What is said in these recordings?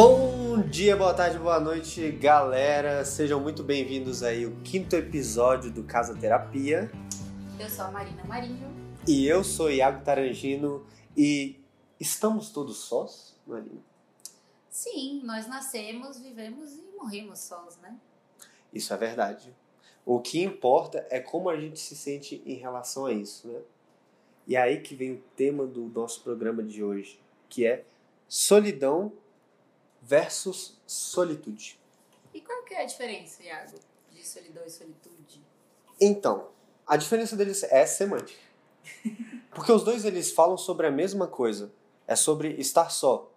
Bom dia, boa tarde, boa noite, galera. Sejam muito bem-vindos aí ao quinto episódio do Casa Terapia. Eu sou a Marina Marinho. E eu sou Iago Tarangino. E estamos todos sós, Marina? Sim, nós nascemos, vivemos e morremos sós, né? Isso é verdade. O que importa é como a gente se sente em relação a isso, né? E é aí que vem o tema do nosso programa de hoje, que é solidão versus solitude. E qual que é a diferença, Iago, de solidão e solitude? Então, a diferença deles é semântica. Porque os dois eles falam sobre a mesma coisa. É sobre estar só.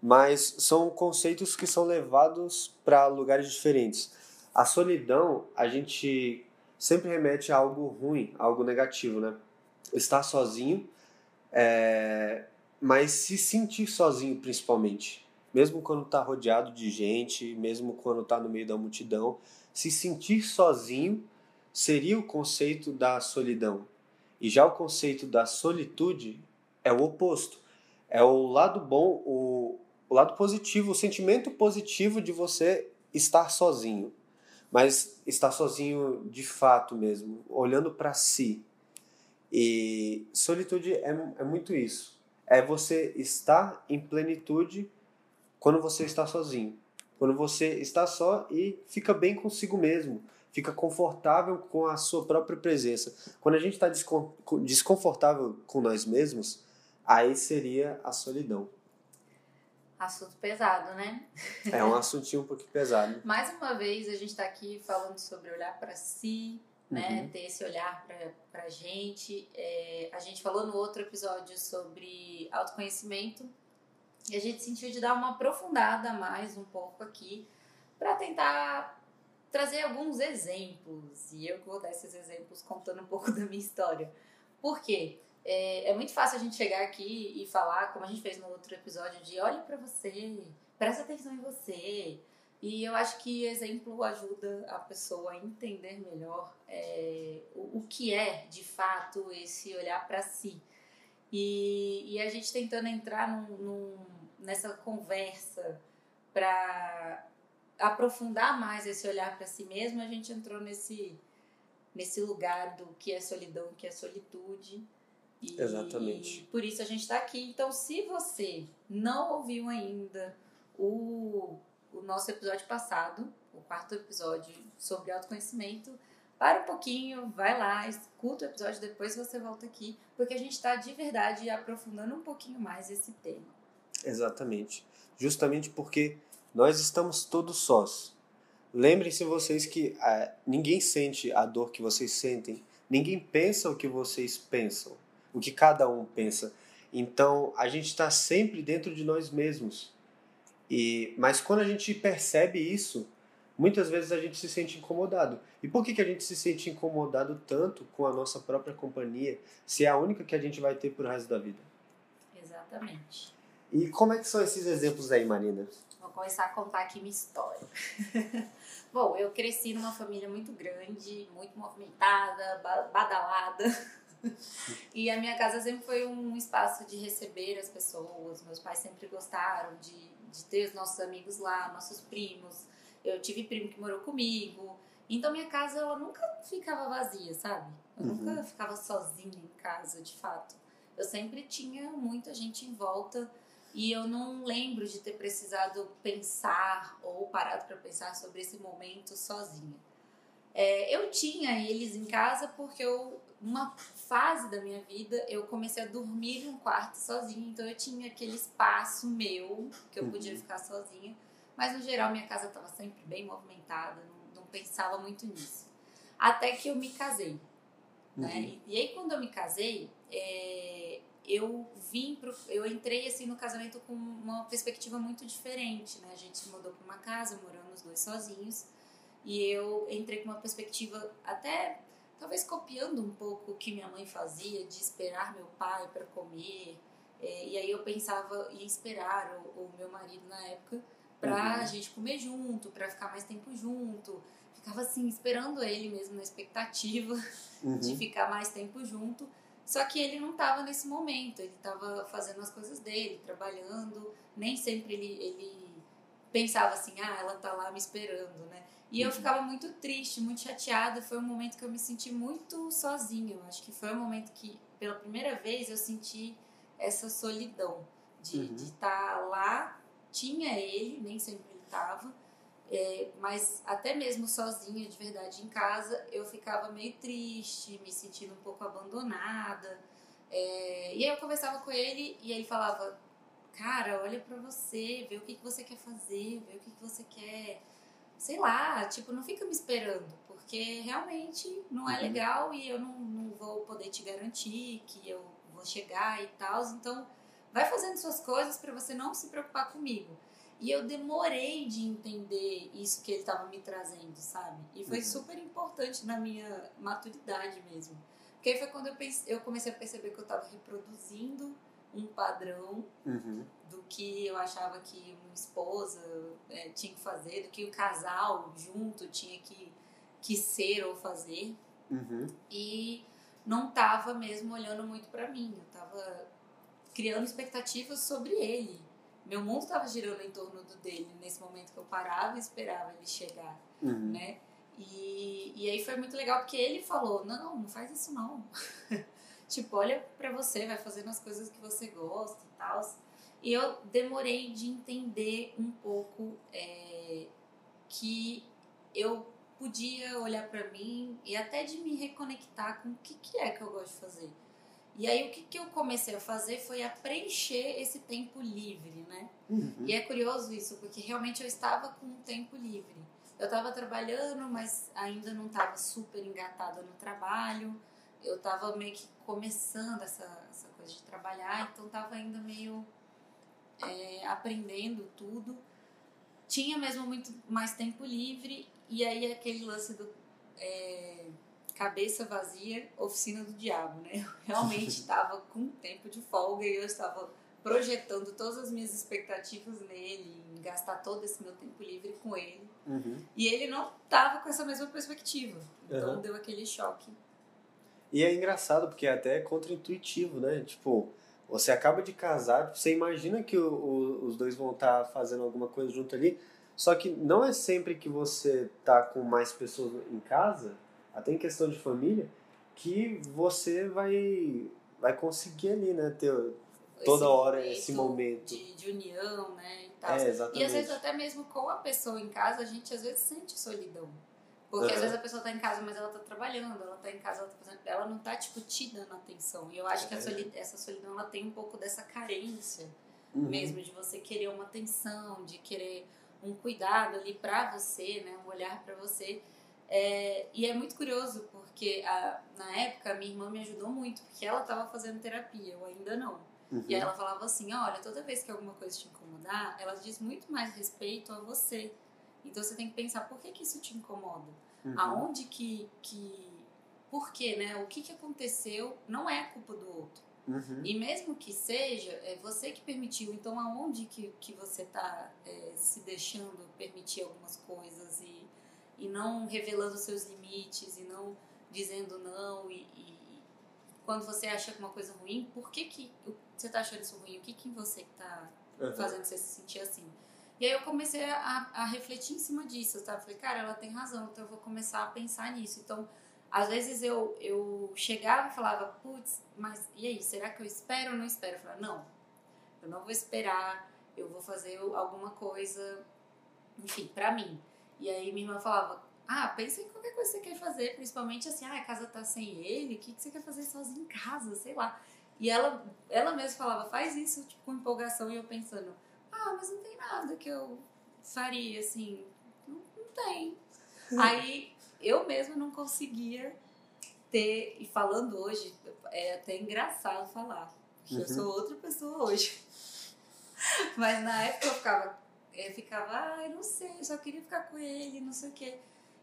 Mas são conceitos que são levados para lugares diferentes. A solidão, a gente sempre remete a algo ruim, a algo negativo, né? Estar sozinho, é... mas se sentir sozinho principalmente mesmo quando está rodeado de gente, mesmo quando está no meio da multidão, se sentir sozinho seria o conceito da solidão. E já o conceito da solitude é o oposto. É o lado bom, o, o lado positivo, o sentimento positivo de você estar sozinho. Mas estar sozinho de fato mesmo, olhando para si. E solitude é, é muito isso. É você estar em plenitude quando você está sozinho. Quando você está só e fica bem consigo mesmo, fica confortável com a sua própria presença. Quando a gente está desconfortável com nós mesmos, aí seria a solidão. Assunto pesado, né? É um assuntinho um pouquinho pesado. Mais uma vez, a gente está aqui falando sobre olhar para si, né? Uhum. Ter esse olhar para a gente. É, a gente falou no outro episódio sobre autoconhecimento, e a gente sentiu de dar uma aprofundada mais um pouco aqui para tentar trazer alguns exemplos. E eu vou dar esses exemplos contando um pouco da minha história. Por quê? É, é muito fácil a gente chegar aqui e falar, como a gente fez no outro episódio, de olhe para você, presta atenção em você. E eu acho que exemplo ajuda a pessoa a entender melhor é, o, o que é, de fato, esse olhar para si. E, e a gente tentando entrar num, num, nessa conversa para aprofundar mais esse olhar para si mesmo, a gente entrou nesse, nesse lugar do que é solidão, que é solitude. E, Exatamente. por isso a gente está aqui. Então, se você não ouviu ainda o, o nosso episódio passado, o quarto episódio sobre autoconhecimento, para um pouquinho, vai lá, escuta o episódio, depois você volta aqui, porque a gente está de verdade aprofundando um pouquinho mais esse tema. Exatamente. Justamente porque nós estamos todos sós. Lembrem-se vocês que ah, ninguém sente a dor que vocês sentem, ninguém pensa o que vocês pensam, o que cada um pensa. Então a gente está sempre dentro de nós mesmos. E mas quando a gente percebe isso, muitas vezes a gente se sente incomodado. E por que, que a gente se sente incomodado tanto com a nossa própria companhia, se é a única que a gente vai ter pro resto da vida? Exatamente. E como é que são esses exemplos aí, Marina? Vou começar a contar aqui minha história. Bom, eu cresci numa família muito grande, muito movimentada, badalada. e a minha casa sempre foi um espaço de receber as pessoas. Meus pais sempre gostaram de, de ter os nossos amigos lá, nossos primos. Eu tive primo que morou comigo. Então minha casa ela nunca ficava vazia, sabe? Eu uhum. nunca ficava sozinha em casa, de fato. Eu sempre tinha muita gente em volta e eu não lembro de ter precisado pensar ou parado para pensar sobre esse momento sozinha. É, eu tinha eles em casa porque eu, uma fase da minha vida eu comecei a dormir em um quarto sozinha, então eu tinha aquele espaço meu que eu podia uhum. ficar sozinha. Mas no geral minha casa estava sempre bem movimentada, não, não, pensava muito nisso. Até que eu me casei. Né? Uhum. E, e, aí quando eu me casei, é, eu vim pro, eu entrei assim no casamento com uma perspectiva muito diferente, né? A gente se mudou para uma casa, morando os dois sozinhos, e eu entrei com uma perspectiva até talvez copiando um pouco o que minha mãe fazia, de esperar meu pai para comer. É, e aí eu pensava em esperar o, o meu marido na época para uhum. a gente comer junto, para ficar mais tempo junto. Ficava assim esperando ele mesmo na expectativa uhum. de ficar mais tempo junto. Só que ele não estava nesse momento, ele estava fazendo as coisas dele, trabalhando, nem sempre ele, ele pensava assim, ah, ela tá lá me esperando, né? E eu Uhum. ficava muito triste, muito chateada. Foi um momento que eu me senti muito sozinha. Eu acho que foi um momento que, pela primeira vez, eu senti essa solidão de Uhum. estar lá. Tinha ele, nem sempre ele estava, mas até mesmo sozinha, de verdade, em casa, eu ficava meio triste, me sentindo um pouco abandonada. É, e aí eu conversava com ele e ele falava: Cara, olha pra você, vê o que, que você quer fazer, vê o que, que você quer sei lá, tipo, não fica me esperando, porque realmente não é Uhum. legal e eu não, não vou poder te garantir que eu vou chegar e tal. Então, vai fazendo suas coisas para você não se preocupar comigo. E eu demorei de entender isso que ele estava me trazendo, sabe? E foi Uhum. super importante na minha maturidade mesmo. Porque aí foi quando eu, eu comecei a perceber que eu estava reproduzindo um padrão Uhum. do que eu achava que uma esposa é, tinha que fazer, do que o casal junto tinha que, que ser ou fazer. Uhum. E não tava mesmo olhando muito para mim. Eu tava criando expectativas sobre ele. Meu mundo tava girando em torno do dele nesse momento que eu parava e esperava ele chegar, Uhum. né? E, e aí foi muito legal porque ele falou: não, não faz isso não. tipo, olha pra você, vai fazendo as coisas que você gosta e tal. E eu demorei de entender um pouco é, que eu podia olhar pra mim e até de me reconectar com o que, que é que eu gosto de fazer. E aí o que, que eu comecei a fazer foi a preencher esse tempo livre, né? Uhum. E é curioso isso, porque realmente eu estava com um tempo livre. Eu estava trabalhando, mas ainda não estava super engatada no trabalho. Eu estava meio que começando essa, essa coisa de trabalhar, então estava ainda meio é, aprendendo tudo. Tinha mesmo muito mais tempo livre, e aí aquele lance do é, cabeça vazia, oficina do diabo, né? Eu realmente estava com tempo de folga e eu estava projetando todas as minhas expectativas nele, em gastar todo esse meu tempo livre com ele. Uhum. E ele não tava com essa mesma perspectiva. Então Uhum. deu aquele choque. E é engraçado porque é até contra-intuitivo, né? Tipo, você acaba de casar, você imagina que o- o- os dois vão estar fazendo alguma coisa junto ali, só que não é sempre que você tá com mais pessoas em casa, até em questão de família, que você vai vai conseguir ali, né, ter toda hora esse momento. De, de união, né? E, tal. É, exatamente. e às vezes até mesmo com a pessoa em casa, a gente às vezes sente solidão. Porque às Uhum. vezes a pessoa tá em casa, mas ela tá trabalhando, ela tá em casa, ela, tá fazendo, ela não tá, tipo, te dando atenção. E eu acho que a É. essa solidão, ela tem um pouco dessa carência Uhum. mesmo, de você querer uma atenção, de querer um cuidado ali pra você, né? Um olhar pra você. É, e é muito curioso, porque a- na época minha irmã me ajudou muito, porque ela tava fazendo terapia, eu ainda não. Uhum. E aí ela falava assim, olha, toda vez que alguma coisa te incomodar, ela diz muito mais respeito a você. Então você tem que pensar, por que, que isso te incomoda? Uhum. Aonde que, que... Por quê, né? O que, que aconteceu não é culpa do outro. Uhum. E mesmo que seja, é você que permitiu. Então aonde que, que você tá é, se deixando permitir algumas coisas e, e não revelando seus limites e não dizendo não e, e quando você acha que uma coisa ruim, por que, que você tá achando isso ruim? O que, que você tá Uhum. fazendo você se sentir assim? E aí eu comecei a, a refletir em cima disso, sabe? Falei, cara, ela tem razão, então eu vou começar a pensar nisso. Então, às vezes eu, eu chegava e falava, putz, mas e aí, será que eu espero ou não espero? Eu falava, não, eu não vou esperar, eu vou fazer alguma coisa, enfim, pra mim. E aí minha irmã falava, ah, pensa em qualquer coisa que você quer fazer, principalmente assim, ah, a casa tá sem ele, o que, que você quer fazer sozinho em casa, sei lá. E ela, ela mesma falava, faz isso tipo, com empolgação, e eu pensando, ah, mas não tem nada que eu faria, assim, não, não tem. Aí eu mesma não conseguia ter, e falando hoje, é até engraçado falar, porque eu Uhum. sou outra pessoa hoje. Mas na época eu ficava, eu ficava, ai, não sei, eu só queria ficar com ele, não sei o quê.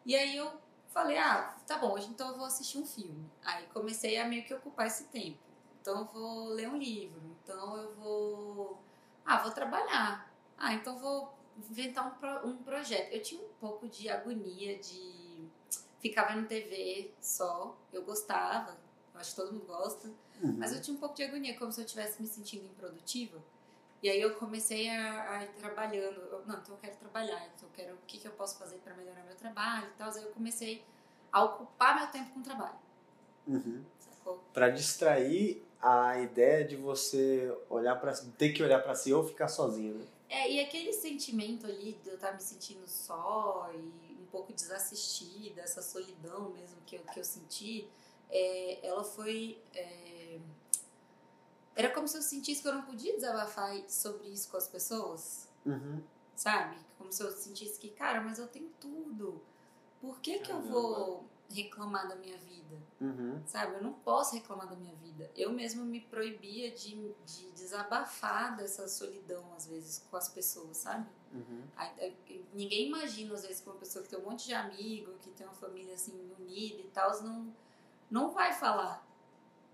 E aí eu falei, ah, tá bom, hoje então eu vou assistir um filme. Aí comecei a meio que ocupar esse tempo. Então eu vou ler um livro, então eu vou. Ah, vou trabalhar. Ah, então vou inventar um, pro- um projeto. Eu tinha um pouco de agonia de ficar vendo TV só. Eu gostava, eu acho que todo mundo gosta. Uhum. Mas eu tinha um pouco de agonia, como se eu estivesse me sentindo improdutiva. E aí eu comecei a, a ir trabalhando. Eu, não, então eu quero trabalhar, então eu quero o que, que eu posso fazer para melhorar meu trabalho e tal. Aí eu comecei a ocupar meu tempo com trabalho. Uhum. Para distrair a ideia de você olhar para ter que olhar para si ou ficar sozinho, né? É, e aquele sentimento ali de eu estar me sentindo só e um pouco desassistida, essa solidão mesmo que eu, que eu senti, é, ela foi. É, era como se eu sentisse que eu não podia desabafar sobre isso com as pessoas, Uhum. sabe? Como se eu sentisse que, cara, mas eu tenho tudo. Por que, que eu vou reclamar da minha vida? Uhum. Sabe? Eu não posso reclamar da minha vida. Eu mesma me proibia de, de desabafar dessa solidão, às vezes, com as pessoas, sabe? Uhum. A- a- Ninguém imagina, às vezes, que uma pessoa que tem um monte de amigo, que tem uma família, assim, unida e tal, não, não vai falar,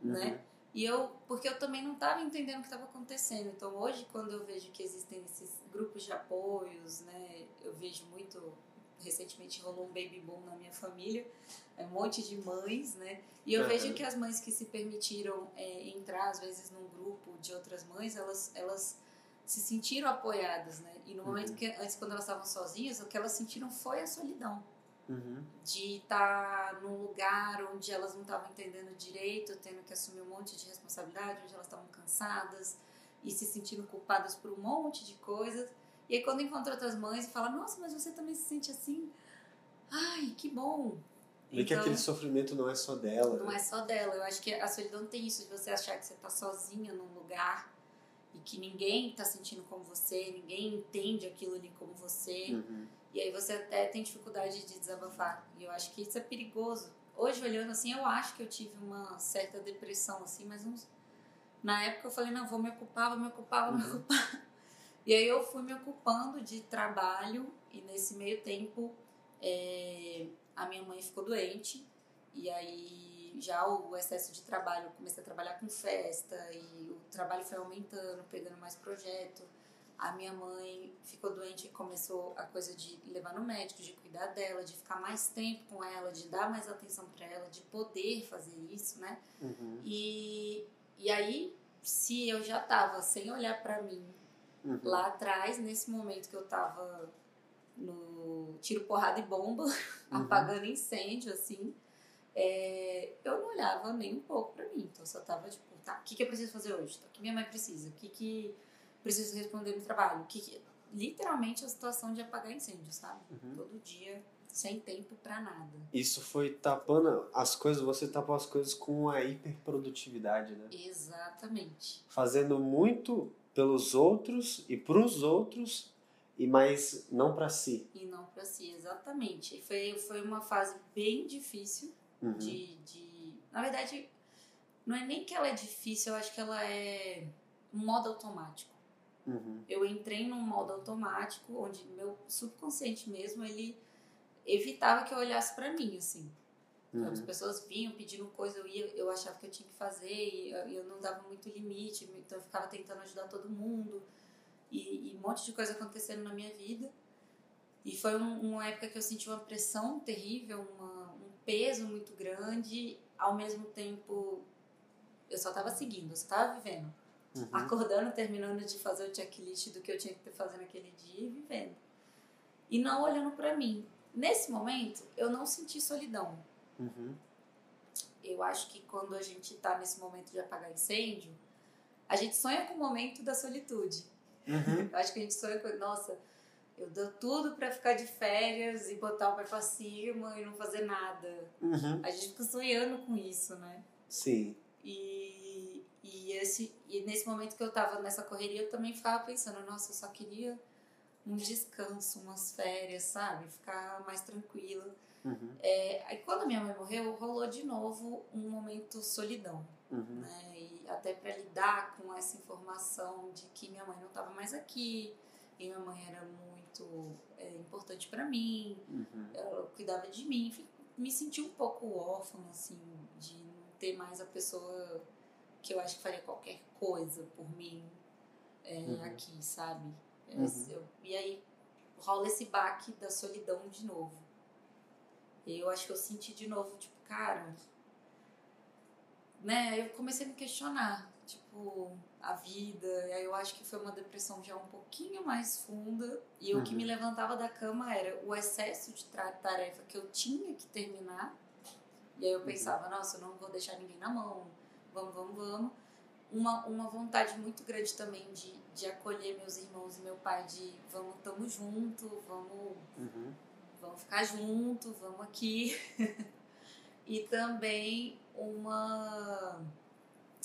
Uhum. né? E eu, porque eu também não estava entendendo o que estava acontecendo. Então, hoje, quando eu vejo que existem esses grupos de apoios, né? Eu vejo muito... Recentemente rolou um baby boom na minha família, é um monte de mães, né? E eu vejo que as mães que se permitiram é, entrar, às vezes, num grupo de outras mães, elas, elas se sentiram apoiadas, né? E no momento Uhum. que, antes, quando elas estavam sozinhas, o que elas sentiram foi a solidão. Uhum. De estar num lugar onde elas não estavam entendendo direito, tendo que assumir um monte de responsabilidade, onde elas estavam cansadas e se sentindo culpadas por um monte de coisas. E aí quando encontra outras mães e fala, nossa, mas você também se sente assim? Ai, que bom! Vê que Então- aquele sofrimento não é só dela. não né? é só dela. Eu acho que a solidão tem isso de você achar que você tá sozinha num lugar e que ninguém tá sentindo como você, ninguém entende aquilo ali como você. Uhum. E aí você até tem dificuldade de desabafar. E eu acho que isso é perigoso. Hoje, olhando assim, eu acho que eu tive uma certa depressão, assim, mas uns... na época eu falei, não, vou me ocupar, vou me ocupar, vou me Uhum. ocupar. E aí eu fui me ocupando de trabalho e nesse meio tempo é, a minha mãe ficou doente e aí já o excesso de trabalho, eu comecei a trabalhar com festa e o trabalho foi aumentando, pegando mais projeto. A minha mãe ficou doente e começou a coisa de levar no médico, de cuidar dela, de ficar mais tempo com ela, de dar mais atenção para ela, de poder fazer isso, né? Uhum. E, e aí, se eu já tava sem olhar para mim Uhum. lá atrás, nesse momento que eu tava no tiro, porrada e bomba, apagando incêndio, assim, é, eu não olhava nem um pouco pra mim. Então eu só tava tipo, tá, o que, que eu preciso fazer hoje? Tá, o que minha mãe precisa? O que, que preciso responder no trabalho? Que. Literalmente a situação de apagar incêndio, sabe? Uhum. Todo dia, sem tempo pra nada. Isso foi tapando as coisas, você tapou as coisas com a hiperprodutividade, né? Exatamente. Fazendo muito pelos outros e pros outros, e mais não pra si. E não pra si, exatamente. E foi, foi uma fase bem difícil Uhum. de, de. Na verdade, não é nem que ela é difícil, eu acho que ela é um modo automático. Uhum. Eu entrei num modo automático onde meu subconsciente mesmo ele evitava que eu olhasse pra mim, assim. Então, As Uhum. pessoas vinham pedindo coisa, eu ia, eu achava que eu tinha que fazer e eu, não dava muito limite, então eu ficava tentando ajudar todo mundo e, e um monte de coisa acontecendo na minha vida. E foi um- uma época que eu senti uma pressão terrível, uma- um peso muito grande, ao mesmo tempo eu só tava seguindo, eu só tava vivendo. Uhum. Acordando, terminando de fazer o checklist do que eu tinha que ter fazer naquele dia e vivendo. E não olhando pra mim. Nesse momento, eu não senti solidão. Uhum. Eu acho que quando a gente tá nesse momento de apagar incêndio, a gente sonha com o momento da solitude. Uhum. Eu acho que a gente sonha com, nossa, eu dou tudo pra ficar de férias e botar o pé pra cima e não fazer nada. Uhum. A gente fica sonhando com isso, né? Sim. E, e, esse, e nesse momento que eu tava nessa correria, eu também ficava pensando, nossa, eu só queria um descanso, umas férias, sabe? Ficar mais tranquila. Uhum. É, aí quando minha mãe morreu, rolou de novo um momento solidão, Uhum. né? E até para lidar com essa informação de que minha mãe não estava mais aqui, e minha mãe era muito é, importante para mim, Uhum. ela cuidava de mim, me senti um pouco órfã, assim, de não ter mais a pessoa que eu acho que faria qualquer coisa por mim é, Uhum. aqui, sabe? É, Uhum. eu- e aí rola esse baque da solidão de novo. E eu acho que eu senti de novo, tipo, cara. Né? Eu comecei a me questionar. tipo, a vida. E aí eu acho que foi uma depressão já um pouquinho mais funda. E o que Uhum. me levantava da cama era o excesso de tarefa que eu tinha que terminar. E aí eu pensava, nossa, eu não vou deixar ninguém na mão. Vamos, vamos, vamos. Uma, uma vontade muito grande também de, de acolher meus irmãos e meu pai, de vamos, tamo junto, vamos Uhum. vamos ficar junto, vamos aqui. e também uma.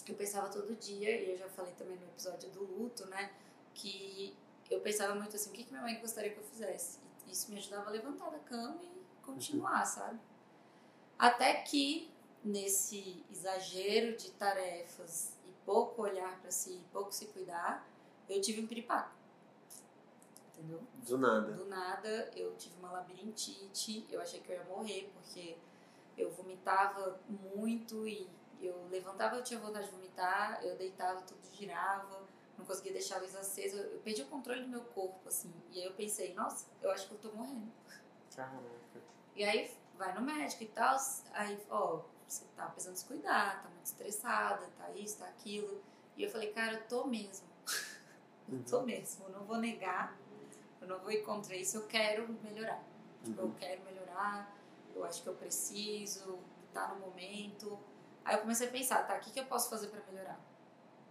Eu pensava todo dia, e eu já falei também no episódio do luto, né? Que eu pensava muito assim: o que, que minha mãe gostaria que eu fizesse? E isso me ajudava a levantar da cama e continuar, sabe? Até que, nesse exagero de tarefas e pouco olhar para si, pouco se cuidar, eu tive um piripaco. Entendeu? Do nada. Do nada eu tive uma labirintite, eu achei que eu ia morrer porque eu vomitava muito e eu levantava, eu tinha vontade de vomitar, eu deitava, tudo girava, não conseguia deixar a luz acesa, eu perdi o controle do meu corpo, assim. E aí eu pensei, nossa, eu acho que eu tô morrendo. Caraca. E aí vai no médico e tal, aí, ó, você tá precisando se cuidar, tá muito estressada, tá isso, tá aquilo. E eu falei, cara, eu tô mesmo. Eu Uhum. tô mesmo, eu não vou negar, eu não vou ir contra isso, eu quero melhorar. Tipo, eu Uhum. quero melhorar, eu acho que eu preciso, tá no momento. Aí eu comecei a pensar, tá, o que, que eu posso fazer pra melhorar?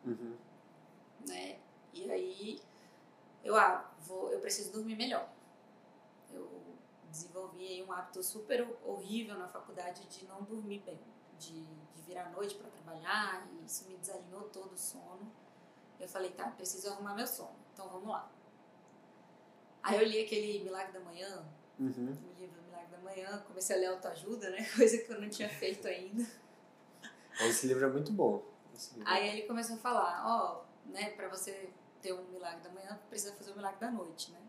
Uhum. né? E aí eu ah, vou, eu preciso dormir melhor. Desenvolvi aí um hábito super horrível na faculdade de não dormir bem, de, de virar à noite para trabalhar e isso me desalinhou todo o sono. Eu falei, tá, preciso arrumar meu sono. Então vamos lá. Aí eu li aquele Milagre da Manhã, Uhum. o livro Milagre da Manhã, comecei a ler autoajuda, né? Coisa que eu não tinha feito ainda. Esse livro é muito bom. Livro. Aí ele começou a falar, ó, né, para você ter um milagre da manhã, precisa fazer o milagre da noite, né?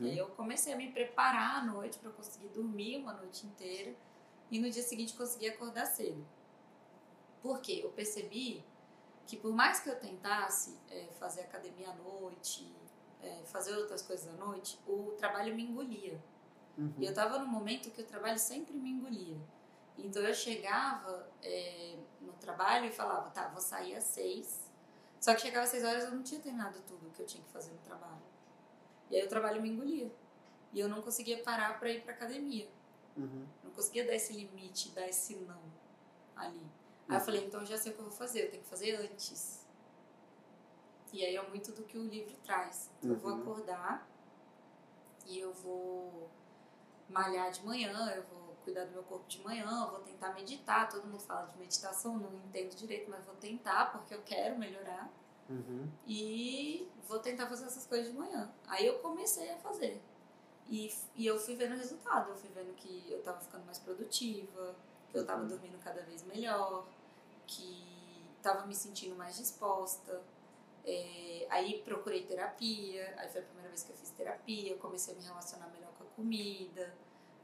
E aí Uhum. eu comecei a me preparar à noite para conseguir dormir uma noite inteira e no dia seguinte conseguir acordar cedo. Por quê? Eu percebi que por mais que eu tentasse é, fazer academia à noite, é, fazer outras coisas à noite, o trabalho me engolia. Uhum. E eu tava num momento que o trabalho sempre me engolia. Então eu chegava é, no trabalho e falava, tá, vou sair às seis. Só que chegava às seis horas eu não tinha terminado tudo que eu tinha que fazer no trabalho. E aí o trabalho me engolia. E eu não conseguia parar para ir pra academia. Uhum. Não conseguia dar esse limite, dar esse não ali. Aí eu Uhum. falei, então eu já sei o que eu vou fazer, eu tenho que fazer antes. E aí é muito do que o livro traz. Então eu vou Uhum. acordar e eu vou malhar de manhã, eu vou cuidar do meu corpo de manhã, eu vou tentar meditar. Todo mundo fala de meditação, não entendo direito, mas vou tentar porque eu quero melhorar. Uhum. E vou tentar fazer essas coisas de manhã. Aí eu comecei a fazer. E, e eu fui vendo o resultado. Eu fui vendo que eu tava ficando mais produtiva, que eu tava Uhum. dormindo cada vez melhor, que tava me sentindo mais disposta. É, aí procurei terapia, aí foi a primeira vez que eu fiz terapia, comecei a me relacionar melhor com a comida,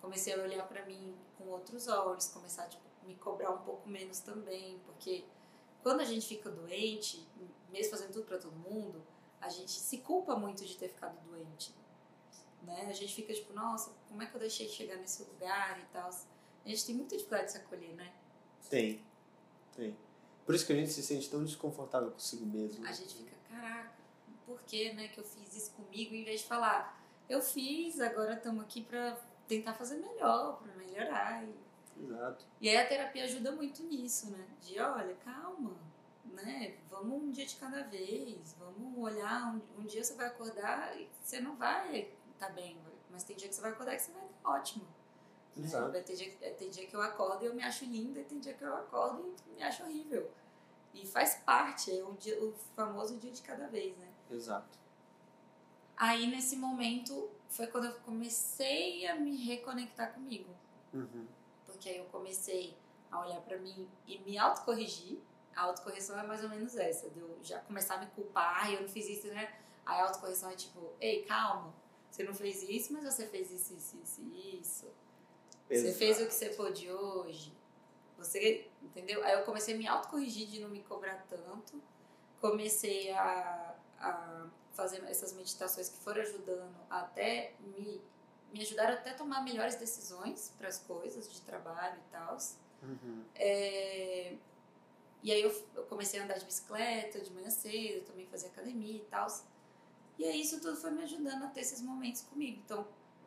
comecei a olhar pra mim com outros olhos, começar a tipo, me cobrar um pouco menos também, porque quando a gente fica doente, mesmo fazendo tudo pra todo mundo, a gente se culpa muito de ter ficado doente. Né? A gente fica tipo, nossa, como é que eu deixei de chegar nesse lugar e tal. A gente tem muita dificuldade de se acolher, né? Tem. Tem. Por isso que a gente se sente tão desconfortável consigo mesmo. A gente fica, caraca, por que, né, que eu fiz isso comigo? Em vez de falar, eu fiz, agora estamos aqui pra tentar fazer melhor, pra melhorar. E, Exato. e aí a terapia ajuda muito nisso, né? De, olha, calma, né? Vamos um dia de cada vez, vamos olhar, um, um dia você vai acordar e você não vai estar bem, mas tem dia que você vai acordar que você vai estar ótimo. né? Exato. Vai ter dia, tem dia que eu acordo e eu me acho linda, e tem dia que eu acordo e me acho horrível. E faz parte, é o, dia, o famoso dia de cada vez, né? Exato. Aí nesse momento foi quando eu comecei a me reconectar comigo. Uhum. Porque aí eu comecei a olhar pra mim e me autocorrigir. A autocorreção é mais ou menos essa, de eu já começar a me culpar, "Ai, eu não fiz isso, né? Aí a autocorreção é tipo, ei, calma, você não fez isso, mas você fez isso, isso, isso, isso. Você Exato. fez o que você pôde hoje. Você, entendeu? Aí eu comecei a me autocorrigir de não me cobrar tanto. Comecei a, a fazer essas meditações que foram ajudando até me, me ajudaram até a tomar melhores decisões para as coisas de trabalho e tal. Uhum. É, E aí eu, eu comecei a andar de bicicleta de manhã cedo, também fazia academia e tal. E aí isso tudo foi me ajudando a ter esses momentos comigo. Então,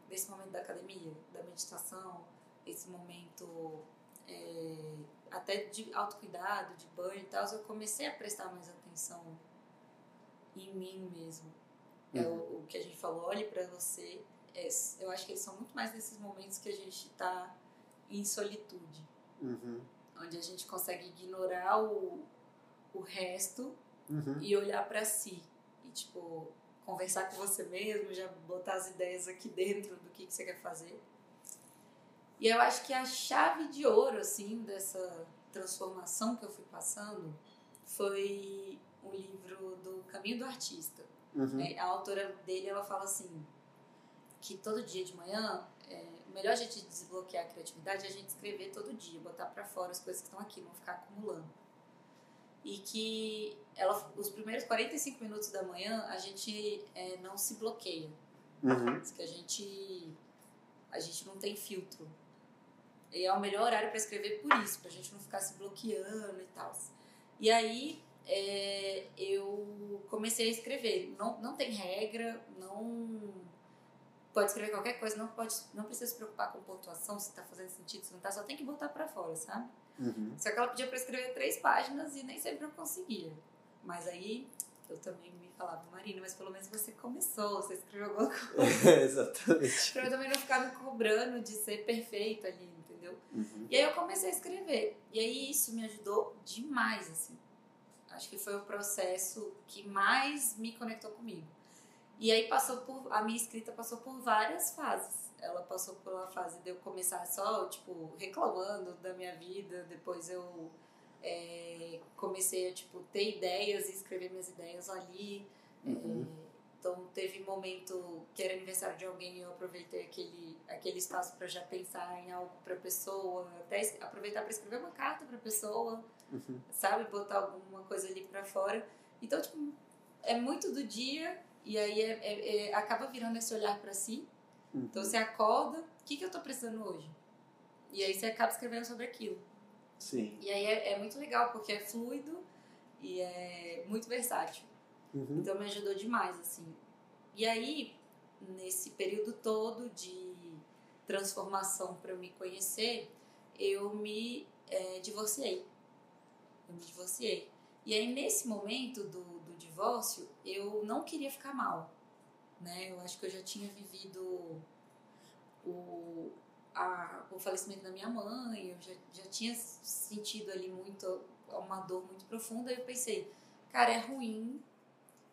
nesse momento da academia, da meditação, esse momento é, até de autocuidado, de banho e tal, eu comecei a prestar mais atenção em mim mesmo. É o, o que a gente falou, olhe para você. É, eu acho que eles são muito mais nesses momentos que a gente está em solitude. Uhum. Onde a gente consegue ignorar o, o resto Uhum. e olhar para si. E, tipo, conversar com você mesmo, já botar as ideias aqui dentro do que, que você quer fazer. E eu acho que a chave de ouro, assim, dessa transformação que eu fui passando foi o livro do Caminho do Artista. Uhum. É, A autora dele, ela fala assim, que todo dia de manhã, é, o melhor jeito de desbloquear a criatividade é a gente escrever todo dia, botar pra fora as coisas que estão aqui, não ficar acumulando. E que ela, os primeiros 45 minutos da manhã, a gente é, não se bloqueia. Uhum. Que a gente, a gente não tem filtro. E é o melhor horário para escrever por isso, pra gente não ficar se bloqueando e tal. E aí é, eu comecei a escrever. Não, não tem regra, não pode escrever qualquer coisa, não pode, não precisa se preocupar com pontuação, se tá fazendo sentido, se não tá, só tem que botar para fora, sabe? Uhum. Só que ela pedia para escrever três páginas e nem sempre eu conseguia. Mas aí eu também me falava, Marina, mas pelo menos você começou, você escreveu alguma coisa. Exatamente. Pra eu também não ficar me cobrando de ser perfeita ali, entendeu? Uhum. E aí eu comecei a escrever. E aí isso me ajudou demais, assim. Acho que foi o processo que mais me conectou comigo. E aí passou por. A minha escrita passou por várias fases. Ela passou pela fase de eu começar só, tipo, reclamando da minha vida. Depois eu é, comecei a, tipo, ter ideias e escrever minhas ideias ali. Uhum. É, então teve momento que era aniversário de alguém e eu aproveitei aquele, aquele espaço para já pensar em algo para a pessoa, até aproveitar para escrever uma carta para a pessoa, Uhum. sabe, botar alguma coisa ali para fora. Então tipo é muito do dia e aí é, é- é- acaba virando esse olhar para si. Uhum. Então você acorda, o que que eu tô precisando hoje? E aí você acaba escrevendo sobre aquilo. Sim. E aí é, é muito legal porque é fluido e é muito versátil. Uhum. Então me ajudou demais, assim. E aí, nesse período todo de transformação para me conhecer, eu me eh, divorciei. Eu me divorciei. E aí, nesse momento do divórcio, eu não queria ficar mal. Né? Eu acho que eu já tinha vivido o, a, o falecimento da minha mãe, eu já, já tinha sentido ali muito uma dor muito profunda. E eu pensei, cara, é ruim,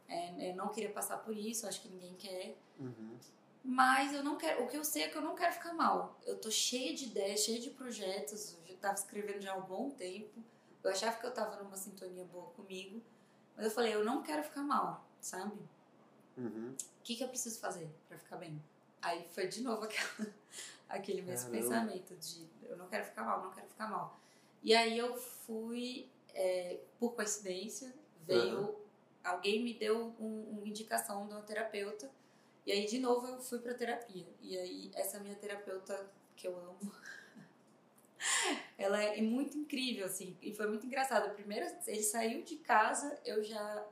é, eu não queria passar por isso, acho que ninguém quer. Uhum. Mas eu não quero. O que eu sei é que eu não quero ficar mal. Eu tô cheia de ideias, cheia de projetos. Eu já tava escrevendo já há um bom tempo. Eu achava que eu tava numa sintonia boa comigo. Mas eu falei, eu não quero ficar mal, sabe? Uhum. O que, que eu preciso fazer pra ficar bem? Aí foi de novo aquela, aquele mesmo Caramba. pensamento de eu não quero ficar mal, não quero ficar mal. E aí eu fui, é, por coincidência, veio, alguém me deu um, uma indicação de uma terapeuta. E aí de novo eu fui pra terapia. E aí essa minha terapeuta que eu amo, ela é muito incrível, assim. E foi muito engraçado. Primeiro, ele saiu de casa, eu já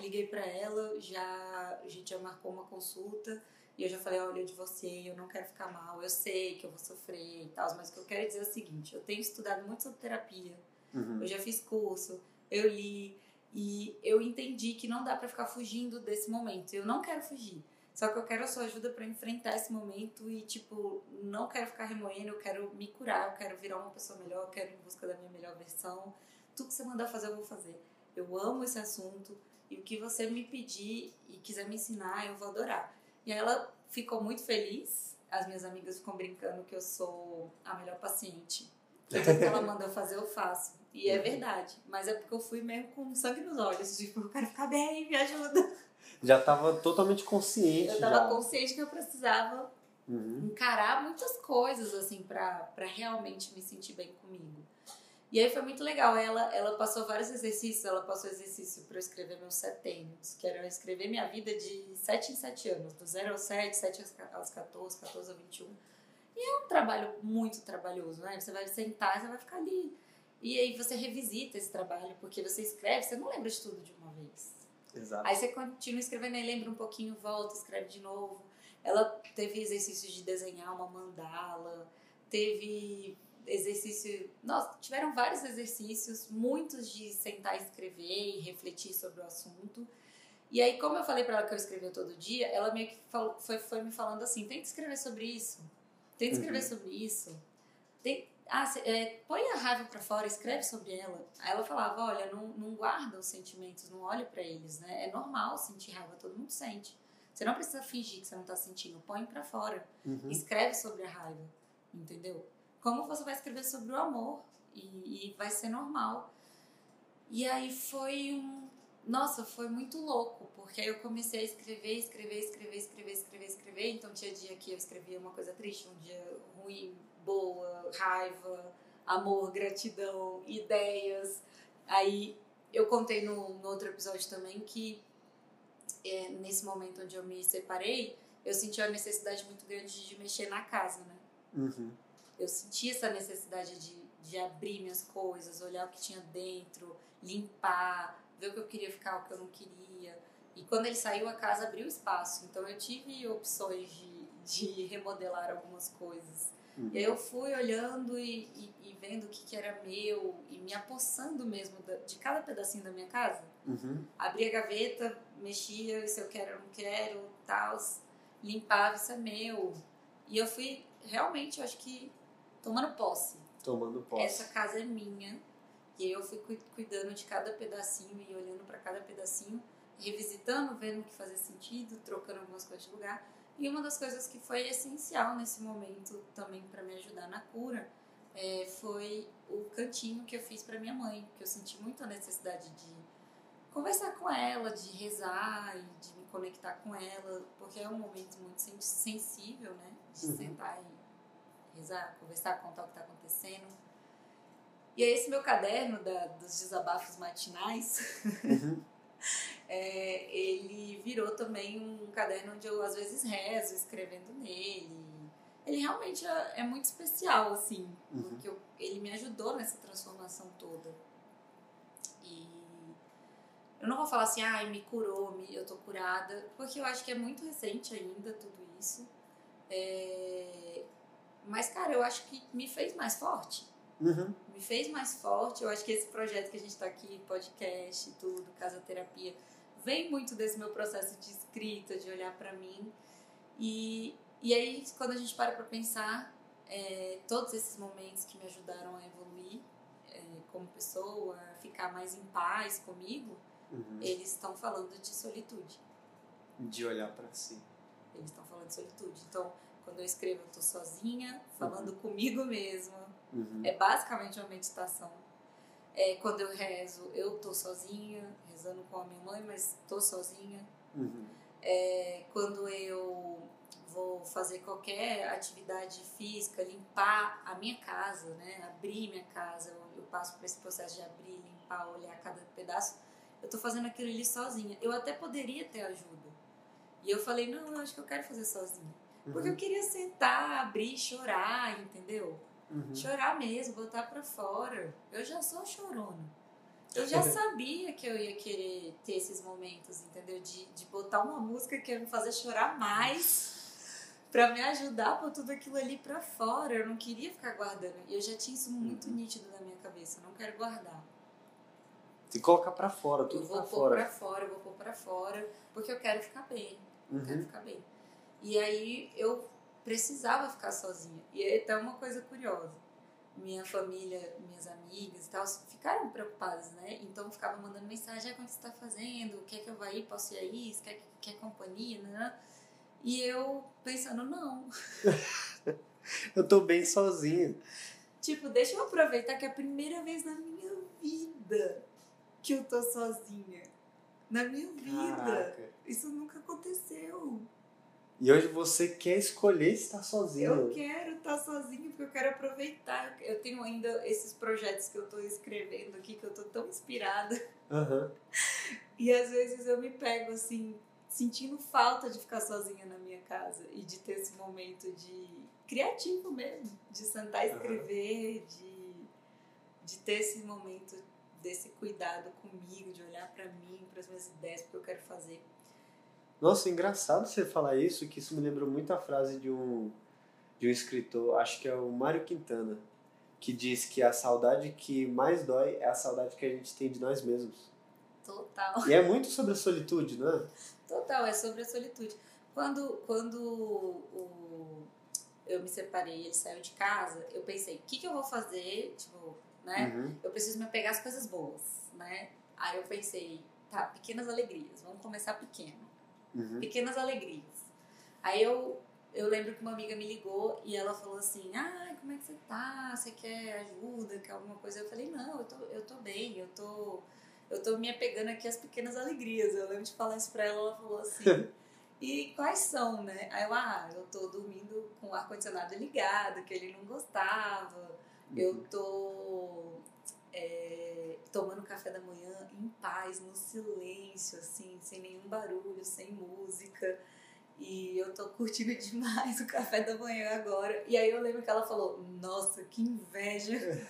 liguei pra ela, já a gente já marcou uma consulta e eu já falei, olha, eu divorciei, eu não quero ficar mal, eu sei que eu vou sofrer e tal, mas o que eu quero dizer é o seguinte, eu tenho estudado muito sobre terapia, Uhum. eu já fiz curso, eu li e eu entendi que não dá pra ficar fugindo desse momento. Eu não quero fugir. Só que eu quero a sua ajuda pra enfrentar esse momento e, tipo, não quero ficar remoendo, eu quero me curar, eu quero virar uma pessoa melhor, eu quero ir em busca da minha melhor versão. Tudo que você mandar fazer, eu vou fazer. Eu amo esse assunto e o que você me pedir e quiser me ensinar, eu vou adorar. E ela ficou muito feliz. As minhas amigas ficam brincando que eu sou a melhor paciente. Tudo que ela manda eu fazer, eu faço. E é verdade. Mas é porque eu fui mesmo com sangue nos olhos. Tipo, eu quero ficar bem, me ajuda. Já tava totalmente consciente. Eu tava já. consciente que eu precisava Uhum. encarar muitas coisas, assim, pra realmente me sentir bem comigo. E aí foi muito legal. Ela, ela passou vários exercícios. Ela passou exercício para eu escrever meus setênios, que era eu escrever minha vida de 7 em 7 anos, do 0 aos 7, 7 aos ca- aos 14, 14 aos 21. E é um trabalho muito trabalhoso, né? Você vai sentar, você vai ficar ali. E aí você revisita esse trabalho, porque você escreve, você não lembra de tudo de uma vez. Exato. Aí você continua escrevendo, aí lembra um pouquinho, volta, escreve de novo. Ela teve exercício de desenhar uma mandala, teve exercício. Nossa, tiveram vários exercícios, muitos de sentar e escrever e refletir sobre o assunto. E aí, como eu falei para ela que eu escrevia todo dia, ela meio que falou, foi, foi me falando assim: tenta escrever sobre isso, tenta escrever uhum. sobre isso. Tem, ah, cê, é, põe a raiva para fora, escreve sobre ela. Aí ela falava: olha, não, não guarda os sentimentos, não olhe para eles, né? É normal sentir raiva, todo mundo sente. Você não precisa fingir que você não tá sentindo, põe para fora. Uhum. Escreve sobre a raiva, entendeu? Como você vai escrever sobre o amor e, e vai ser normal. E aí foi um nossa, foi muito louco, porque aí eu comecei a escrever, escrever, escrever, escrever, escrever, escrever. Então tinha dia que eu escrevia uma coisa triste, um dia ruim, boa, raiva, amor, gratidão, ideias. Aí eu contei no, no outro episódio também que é, nesse momento onde eu me separei, eu senti a necessidade muito grande de mexer na casa, né? Uhum. Eu senti essa necessidade de, de abrir minhas coisas, olhar o que tinha dentro, limpar, ver o que eu queria ficar, o que eu não queria. E quando ele saiu, a casa abriu espaço. Então eu tive opções de, de remodelar algumas coisas. Uhum. E aí eu fui olhando e, e, e, vendo o que, que era meu e me apossando mesmo de cada pedacinho da minha casa. Uhum. Abria a gaveta, mexia, se eu quero ou não quero, tal, limpava, isso é meu. E eu fui realmente, eu acho que tomando posse. Tomando posse. Essa casa é minha e aí eu fui cuidando de cada pedacinho e olhando para cada pedacinho, revisitando, vendo o que fazia sentido, trocando algumas coisas de lugar. E uma das coisas que foi essencial nesse momento também para me ajudar na cura é, foi o cantinho que eu fiz para minha mãe, que eu senti muito a necessidade de conversar com ela, de rezar e de me conectar com ela, porque é um momento muito sensível, né? De uhum. sentar e rezar, conversar, contar o que está acontecendo. E aí esse meu caderno da, dos desabafos matinais, uhum. é, ele virou também um caderno onde eu às vezes rezo, escrevendo nele. Ele realmente é, é muito especial, assim, uhum. porque eu, ele me ajudou nessa transformação toda. E eu não vou falar assim, ai, ah, me curou, me, eu tô curada, porque eu acho que é muito recente ainda tudo isso. É... Mas, cara, eu acho que me fez mais forte. Uhum. Me fez mais forte. Eu acho que esse projeto que a gente está aqui, podcast e tudo, Casa Terapia, vem muito desse meu processo de escrita, de olhar para mim. E, e aí, quando a gente para para pensar, é, todos esses momentos que me ajudaram a evoluir é, como pessoa, a ficar mais em paz comigo, uhum. eles estão falando de solitude. De olhar para si. Eles estão falando de solitude. Então, quando eu escrevo, eu estou sozinha, falando uhum. comigo mesma, Uhum. É basicamente uma meditação. É, quando eu rezo, eu tô sozinha, rezando com a minha mãe, mas tô sozinha. Uhum. É, quando eu vou fazer qualquer atividade física, limpar a minha casa, né? Abrir minha casa, eu, eu passo por esse processo de abrir, limpar, olhar cada pedaço. Eu tô fazendo aquilo ali sozinha. Eu até poderia ter ajuda. E eu falei, não, eu acho que eu quero fazer sozinha. Porque uhum. eu queria sentar, abrir, chorar, entendeu? Uhum. Chorar mesmo, botar pra fora. Eu já sou chorona. Eu já sabia que eu ia querer ter esses momentos, entendeu? De, de botar uma música que ia me fazer chorar mais para me ajudar por tudo aquilo ali para fora. Eu não queria ficar guardando. E eu já tinha isso muito uhum. nítido na minha cabeça. Eu não quero guardar. Se colocar para fora, tudo para fora. Eu vou pôr pra fora, eu vou pôr pra fora, porque eu quero ficar bem. Eu uhum. quero ficar bem. E aí eu precisava ficar sozinha. E é até uma coisa curiosa. Minha família, minhas amigas e tal, ficaram preocupadas, né? Então ficava mandando mensagem, ah, como você está fazendo? Quer que eu vá aí? Posso ir aí? Quer, quer companhia? Né? E eu pensando, não. eu tô bem sozinha. Tipo, deixa eu aproveitar que é a primeira vez na minha vida que eu tô sozinha. Na minha vida. Caraca. Isso nunca aconteceu. E hoje você quer escolher estar sozinho. Eu quero estar sozinho porque eu quero aproveitar. Eu tenho ainda esses projetos que eu estou escrevendo aqui que eu estou tão inspirada. Uhum. E às vezes eu me pego assim, sentindo falta de ficar sozinha na minha casa e de ter esse momento de criativo mesmo, de sentar e escrever, uhum. de, de ter esse momento desse cuidado comigo, de olhar para mim, para as minhas ideias, porque eu quero fazer. Nossa, engraçado você falar isso, que isso me lembrou muito a frase de um, de um escritor, acho que é o Mário Quintana, que diz que a saudade que mais dói é a saudade que a gente tem de nós mesmos. Total. E é muito sobre a solitude, não é? Total, é sobre a solitude. Quando, quando o, eu me separei ele saiu de casa, eu pensei, o que, que eu vou fazer? Tipo, né? Uhum. Eu preciso me apegar às coisas boas, né? Aí eu pensei, tá, pequenas alegrias, vamos começar pequeno. Uhum. Pequenas alegrias. Aí eu, eu lembro que uma amiga me ligou e ela falou assim, ah, como é que você tá? Você quer ajuda, quer alguma coisa? Eu falei, não, eu tô, eu tô bem, eu tô, eu tô me apegando aqui às pequenas alegrias. Eu lembro de falar isso pra ela, ela falou assim... E quais são, né? Aí eu, ah, eu tô dormindo com o ar-condicionado ligado, que ele não gostava. Eu uhum. tô é, tomando café da manhã em paz, no silêncio, assim, sem nenhum barulho, sem música. E eu tô curtindo demais o café da manhã agora. E aí eu lembro que ela falou: Nossa, que inveja!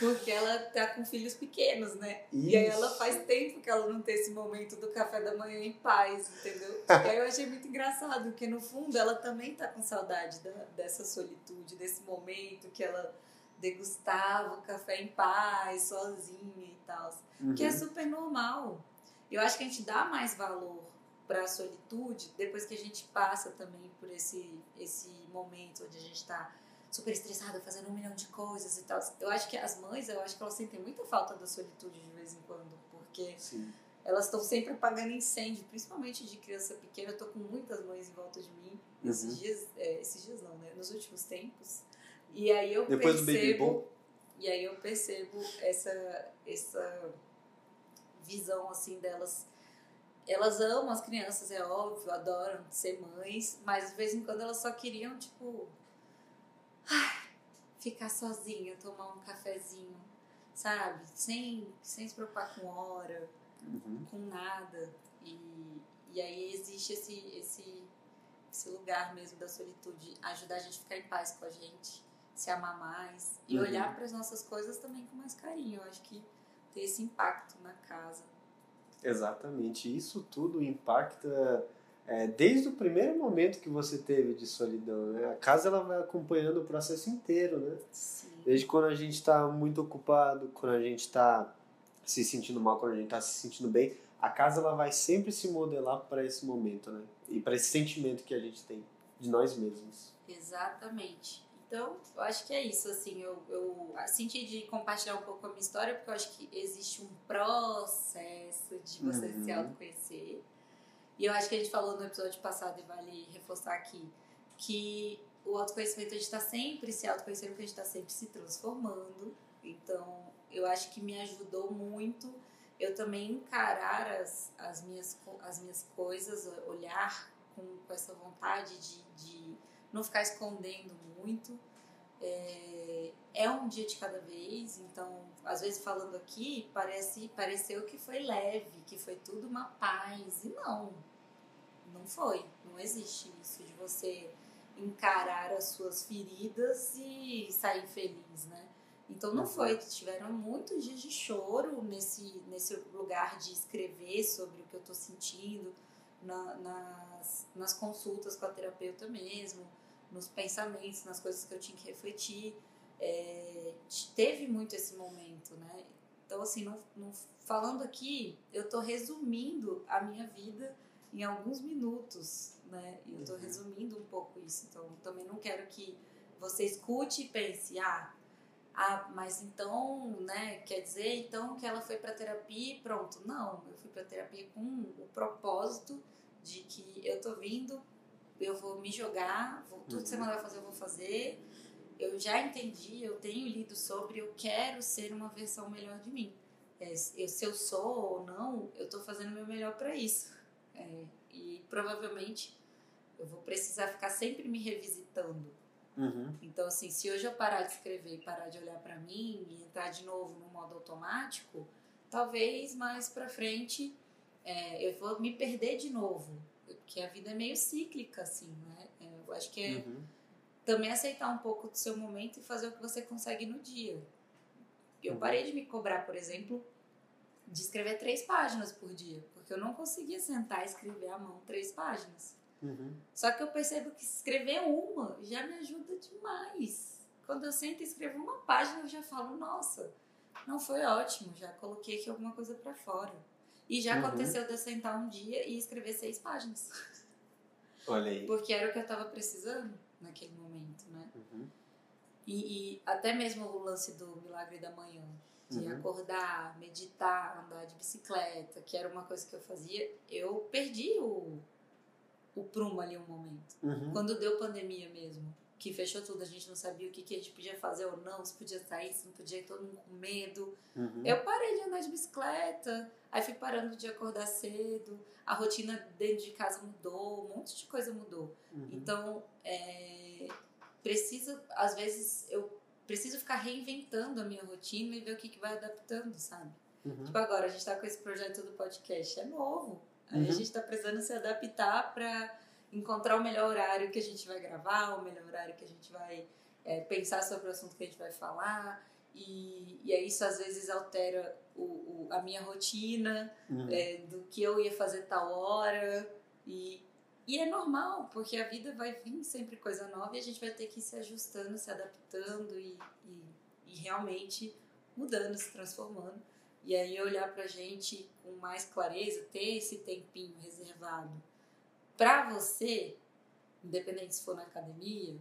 Porque ela tá com filhos pequenos, né? Isso. E aí ela faz tempo que ela não tem esse momento do café da manhã em paz, entendeu? e aí eu achei muito engraçado, porque no fundo ela também tá com saudade da, dessa solitude, desse momento que ela degustava o café em paz, sozinha e tal. Uhum. Que é super normal. Eu acho que a gente dá mais valor para a solitude depois que a gente passa também por esse, esse momento onde a gente está super estressada, fazendo um milhão de coisas e tal. Eu acho que as mães, eu acho que elas sentem muita falta da solitude de vez em quando, porque Sim. elas estão sempre apagando incêndio, principalmente de criança pequena. Eu tô com muitas mães em volta de mim, uhum. esses dias, é, esses dias não, né? Nos últimos tempos. E aí eu Depois percebo, do baby boom. E aí eu percebo essa, essa visão, assim, delas elas amam as crianças, é óbvio, adoram ser mães, mas de vez em quando elas só queriam, tipo, ficar sozinha, tomar um cafezinho, sabe? Sem, sem se preocupar com hora, uhum. com nada. E, e aí existe esse, esse, esse lugar mesmo da solitude, ajudar a gente a ficar em paz com a gente, se amar mais e uhum. olhar para as nossas coisas também com mais carinho. Eu acho que ter esse impacto na casa. Exatamente. Isso tudo impacta é, desde o primeiro momento que você teve de solidão, né? A casa ela vai acompanhando o processo inteiro, né? Sim. Desde quando a gente está muito ocupado, quando a gente está se sentindo mal, quando a gente está se sentindo bem, a casa ela vai sempre se modelar para esse momento, né? E para esse sentimento que a gente tem de nós mesmos. Exatamente. Então, eu acho que é isso, assim, eu, eu senti de compartilhar um pouco a minha história, porque eu acho que existe um processo de você uhum. se autoconhecer, e eu acho que a gente falou no episódio passado, e vale reforçar aqui, que o autoconhecimento a gente está sempre se autoconhecendo, porque a gente está sempre se transformando. Então, eu acho que me ajudou muito eu também encarar as, as, minhas, as minhas coisas, olhar com, com essa vontade de, de não ficar escondendo muito. É, é, um dia de cada vez, então, às vezes falando aqui, parece, pareceu que foi leve, que foi tudo uma paz, e não não foi. Não existe isso de você encarar as suas feridas e sair feliz, né? Então não foi. Tiveram muitos dias de choro nesse, nesse lugar de escrever sobre o que eu tô sentindo, na, nas, nas consultas com a terapeuta mesmo, nos pensamentos, nas coisas que eu tinha que refletir. É, teve muito esse momento, né? Então, assim, não, não, falando aqui, eu tô resumindo a minha vida em alguns minutos, né? E eu estou uhum. resumindo um pouco isso, então também não quero que você escute e pense, ah, ah, mas então, né, quer dizer então que ela foi para terapia e pronto. Não, eu fui para terapia com o propósito de que eu tô vindo, eu vou me jogar, vou, tudo que você uhum. mandar fazer eu vou fazer. Eu já entendi, eu tenho lido sobre, eu quero ser uma versão melhor de mim. É, eu, se eu sou ou não, eu tô fazendo o meu melhor para isso. É, e provavelmente eu vou precisar ficar sempre me revisitando. Uhum. Então, assim, se hoje eu parar de escrever e parar de olhar para mim e entrar de novo no modo automático, talvez mais para frente é, eu vou me perder de novo. Porque a vida é meio cíclica, assim, né? É, eu acho que é uhum. também aceitar um pouco do seu momento e fazer o que você consegue no dia. Eu Uhum. parei de me cobrar, por exemplo, de escrever três páginas por dia, porque eu não conseguia sentar e escrever à mão três páginas. Uhum. Só que eu percebo que escrever uma já me ajuda demais. Quando eu sento e escrevo uma página, eu já falo, nossa, não foi ótimo, já coloquei aqui alguma coisa pra fora. E já Uhum. aconteceu de eu sentar um dia e escrever seis páginas. Olha aí. Porque era o que eu tava precisando naquele momento, né? Uhum. E, e até mesmo o lance do milagre da manhã, de Uhum. acordar, meditar, andar de bicicleta, que era uma coisa que eu fazia, eu perdi o, o prumo ali um momento. Uhum. Quando deu pandemia mesmo, que fechou tudo, a gente não sabia o que, que a gente podia fazer ou não, se podia sair, se não podia, todo mundo com medo. Uhum. Eu parei de andar de bicicleta, aí fui parando de acordar cedo, a rotina dentro de casa mudou, um monte de coisa mudou. Uhum. Então, é, precisa, às vezes, eu preciso ficar reinventando a minha rotina e ver o que, que vai adaptando, sabe? Uhum. Tipo, agora a gente tá com esse projeto do podcast, é novo. Aí a Uhum. gente tá precisando se adaptar pra encontrar o melhor horário que a gente vai gravar, o melhor horário que a gente vai é, pensar sobre o assunto que a gente vai falar. E, e isso às vezes altera o, o- a minha rotina, Uhum. é, do que eu ia fazer tal hora. E, e é normal, porque a vida vai vir sempre coisa nova e a gente vai ter que ir se ajustando, se adaptando e, e, e realmente mudando, se transformando. E aí olhar pra gente com mais clareza, ter esse tempinho reservado pra você, independente se for na academia,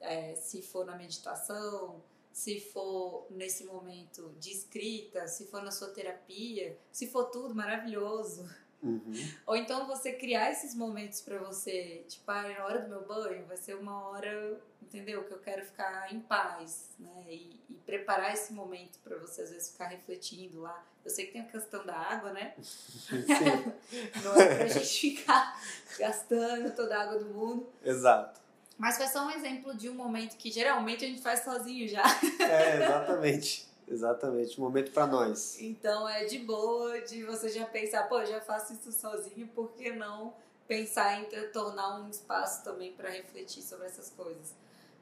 é, se for na meditação, se for nesse momento de escrita, se for na sua terapia, se for tudo maravilhoso. Uhum. Ou então você criar esses momentos pra você, tipo, ah, na hora do meu banho vai ser uma hora, entendeu? Que eu quero ficar em paz, né? E, e preparar esse momento pra você às vezes ficar refletindo lá. Eu sei que tem a questão da água, né? Não é pra gente ficar gastando toda a água do mundo. exato. Mas foi só um exemplo de um momento que geralmente a gente faz sozinho já. É, exatamente. Exatamente. Momento pra nós. Então é de boa de você já pensar, pô, já faço isso sozinho, por que não pensar em tornar um espaço também para refletir sobre essas coisas?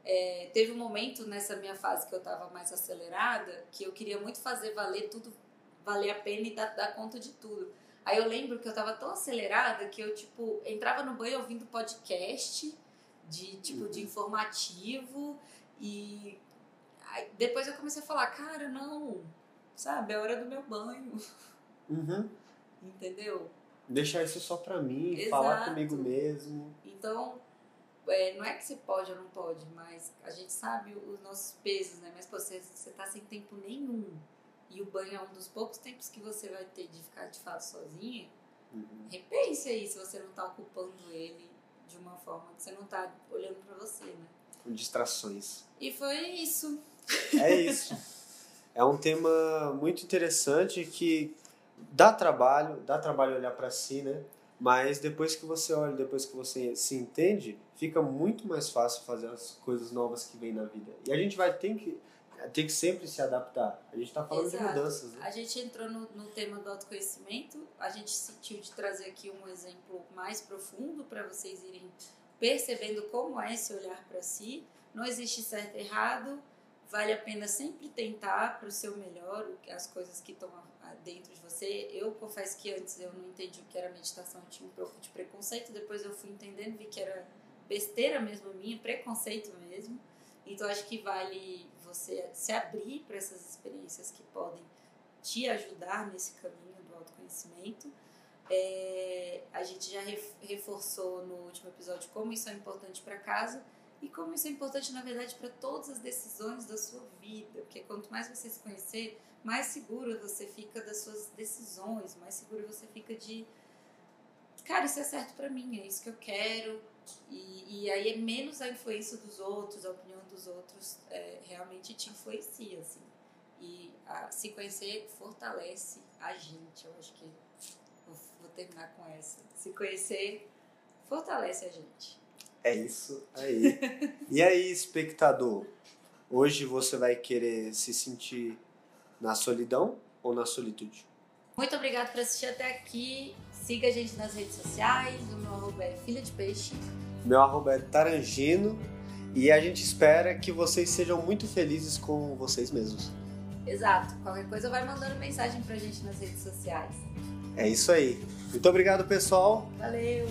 É, teve um momento nessa minha fase que eu tava mais acelerada que eu queria muito fazer valer tudo, valer a pena e dar, dar conta de tudo. Aí eu lembro que eu tava tão acelerada que eu, tipo, entrava no banho ouvindo podcast de, tipo, de informativo e aí depois eu comecei a falar, cara, não, sabe, é hora do meu banho, Uhum. entendeu? Deixar isso só pra mim, Exato. falar comigo mesmo. Então, é, não é que você pode ou não pode, mas a gente sabe os nossos pesos, né? Mas pô, você, você tá sem tempo nenhum e o banho é um dos poucos tempos que você vai ter de ficar de fato sozinha, Uhum. repense aí se você não tá ocupando ele de uma forma que você não tá olhando pra você, né? Com distrações. E foi isso. É isso. é um tema muito interessante que dá trabalho, dá trabalho olhar pra si, né? Mas depois que você olha, depois que você se entende, fica muito mais fácil fazer as coisas novas que vêm na vida. E a gente vai ter que, ter que sempre se adaptar. A gente tá falando Exato. de mudanças, né? A gente entrou no, no tema do autoconhecimento, a gente sentiu de trazer aqui um exemplo mais profundo para vocês irem percebendo como é esse olhar para si. Não existe certo e errado, vale a pena sempre tentar para o seu melhor as coisas que estão dentro de você. Eu confesso que antes eu não entendi o que era meditação, eu tinha um pouco de preconceito, depois eu fui entendendo, vi que era besteira mesmo minha, preconceito mesmo. Então acho que vale você se abrir para essas experiências que podem te ajudar nesse caminho do autoconhecimento. É, a gente já ref- reforçou no último episódio como isso é importante para casa e como isso é importante, na verdade, para todas as decisões da sua vida. Porque quanto mais você se conhecer, mais seguro você fica das suas decisões, mais seguro você fica de. Cara, isso é certo para mim, é isso que eu quero. E, e aí é menos a influência dos outros, a opinião dos outros é, realmente te influencia, assim. E a, se conhecer fortalece a gente. Eu acho que vou, vou terminar com essa. Se conhecer fortalece a gente. É isso aí. e aí, espectador? Hoje você vai querer se sentir na solidão ou na solitude? Muito obrigada por assistir até aqui. Siga a gente nas redes sociais. O meu arroba é Filha de Peixe. Meu arroba é Tarangino e a gente espera que vocês sejam muito felizes com vocês mesmos. Exato. Qualquer coisa vai mandando mensagem pra gente nas redes sociais. É isso aí. Muito obrigado, pessoal. Valeu!